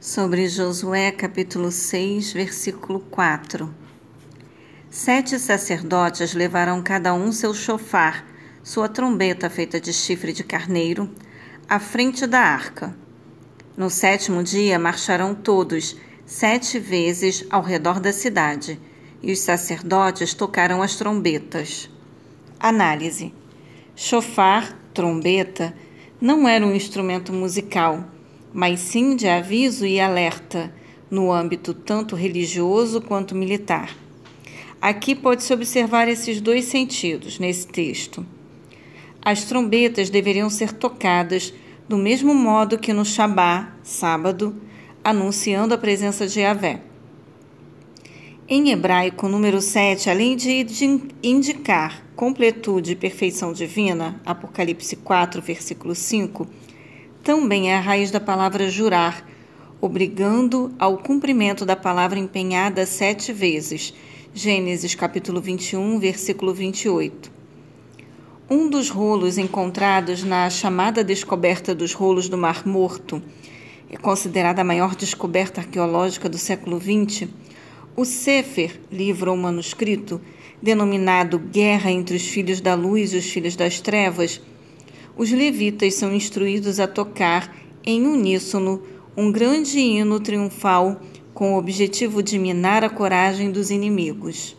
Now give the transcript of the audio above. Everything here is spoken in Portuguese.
sobre Josué capítulo 6, versículo 4. Sete sacerdotes levarão cada um seu chofar, sua trombeta feita de chifre de carneiro, à frente da arca. No sétimo dia marcharão todos, sete vezes ao redor da cidade, e os sacerdotes tocarão as trombetas. Análise: Chofar, trombeta, não era um instrumento musical mas sim de aviso e alerta, no âmbito tanto religioso quanto militar. Aqui pode-se observar esses dois sentidos nesse texto. As trombetas deveriam ser tocadas do mesmo modo que no Shabá, sábado, anunciando a presença de Yahvé. Em hebraico, número 7, além de indicar completude e perfeição divina, Apocalipse 4, versículo 5, também é a raiz da palavra jurar, obrigando ao cumprimento da palavra empenhada sete vezes. Gênesis capítulo 21, versículo 28. Um dos rolos encontrados na chamada descoberta dos rolos do Mar Morto, é considerada a maior descoberta arqueológica do século XX, o Sefer, livro ou manuscrito, denominado Guerra entre os Filhos da Luz e os Filhos das Trevas, os levitas são instruídos a tocar em uníssono um grande hino triunfal com o objetivo de minar a coragem dos inimigos.